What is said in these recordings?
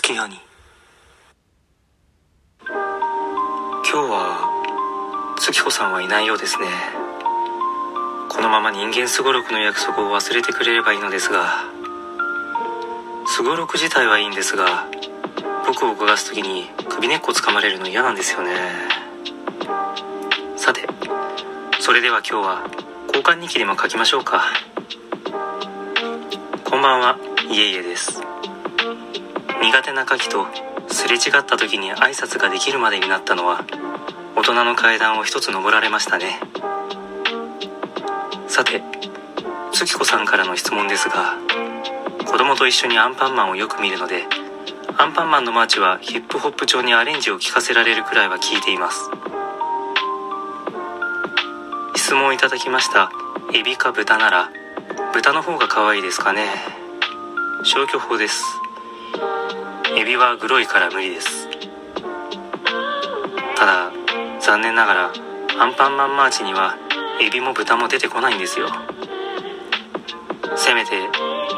き兄今日は月子さんはいないようですね。このまま人間すごろくの約束を忘れてくれればいいのですが。すごろく自体はいいんですが僕を動かす時に首根っこ掴まれるの嫌なんですよね。さてそれでは今日は交換日記でも書きましょうか。こんばんはいえいえです。苦手な牡蠣とすれ違った時に挨拶ができるまでになったのは大人の階段を一つ登られましたね。さて月子さんからの質問ですが子供と一緒にアンパンマンをよく見るのでアンパンマンのマーチはヒップホップ調にアレンジを聞かせられるくらいは聞いています。質問いただきました。エビか豚なら豚の方が可愛いですかね。消去法です。エビはグロいから無理です。ただ残念ながらアンパンマンマーチにはエビも豚も出てこないんですよ。せめて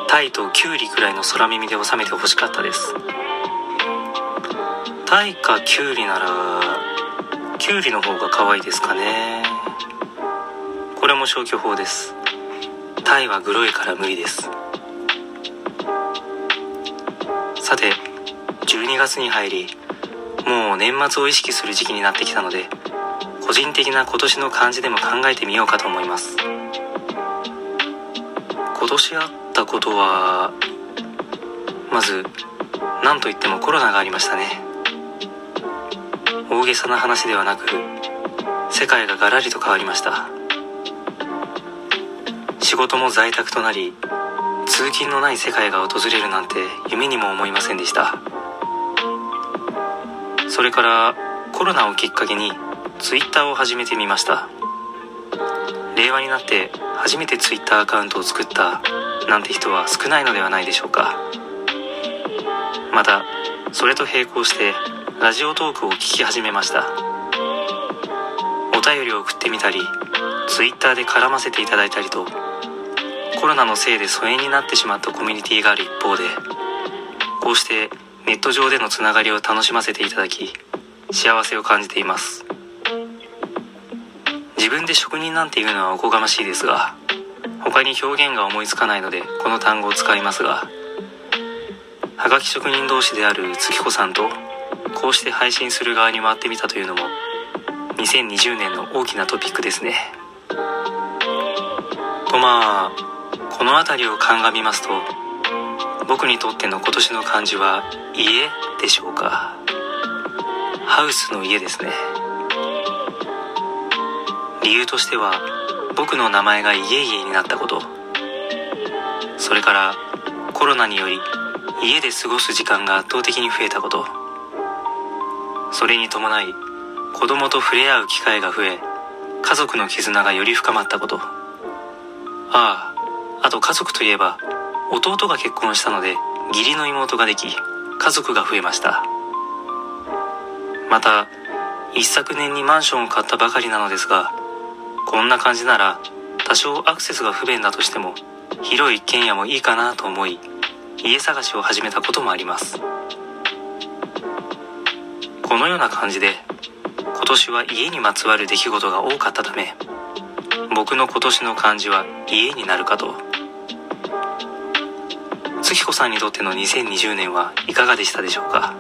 タイとキュウリくらいの空耳で収めてほしかったです。タイかキュウリならキュウリの方が可愛いですかね。これも消去法です。タイはグロいから無理です。さて12月に入りもう年末を意識する時期になってきたので個人的な今年の漢字でも考えてみようかと思います。今年あったことはまず何といってもコロナがありましたね。大げさな話ではなく世界がガラリと変わりました。仕事も在宅となり通勤のない世界が訪れるなんて夢にも思いませんでした。それからコロナをきっかけに Twitter を始めてみました。令和になって初めて Twitter アカウントを作ったなんて人は少ないのではないでしょうか。またそれと並行してラジオトークを聞き始めました。お便りを送ってみたり Twitter で絡ませていただいたりとコロナのせいで疎遠になってしまったコミュニティがある一方でこうしてネット上でのつながりを楽しませていただき幸せを感じています。自分で職人なんていうのはおこがましいですが他に表現が思いつかないのでこの単語を使いますがはがき職人同士である月子さんとこうして配信する側に回ってみたというのも2020年の大きなトピックですね。とまあこの辺りを鑑みますと僕にとっての今年の漢字は家でしょうか。ハウスの家ですね。理由としては僕の名前が家々になったこと。それからコロナにより家で過ごす時間が圧倒的に増えたこと。それに伴い子供と触れ合う機会が増え家族の絆がより深まったこと。あああと家族といえば弟が結婚したので義理の妹ができ家族が増えました。また一昨年にマンションを買ったばかりなのですがこんな感じなら多少アクセスが不便だとしても広い一軒家もいいかなと思い家探しを始めたこともあります。このような感じで今年は家にまつわる出来事が多かったため僕の今年の漢字は家になるかと月子さんにとっての2020年はいかがでしたでしょうか？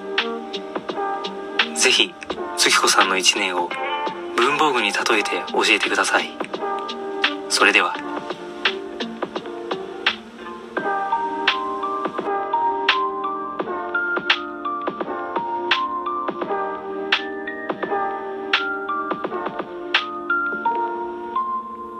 ぜひ月子さんの1年を文房具に例えて教えてください。それでは。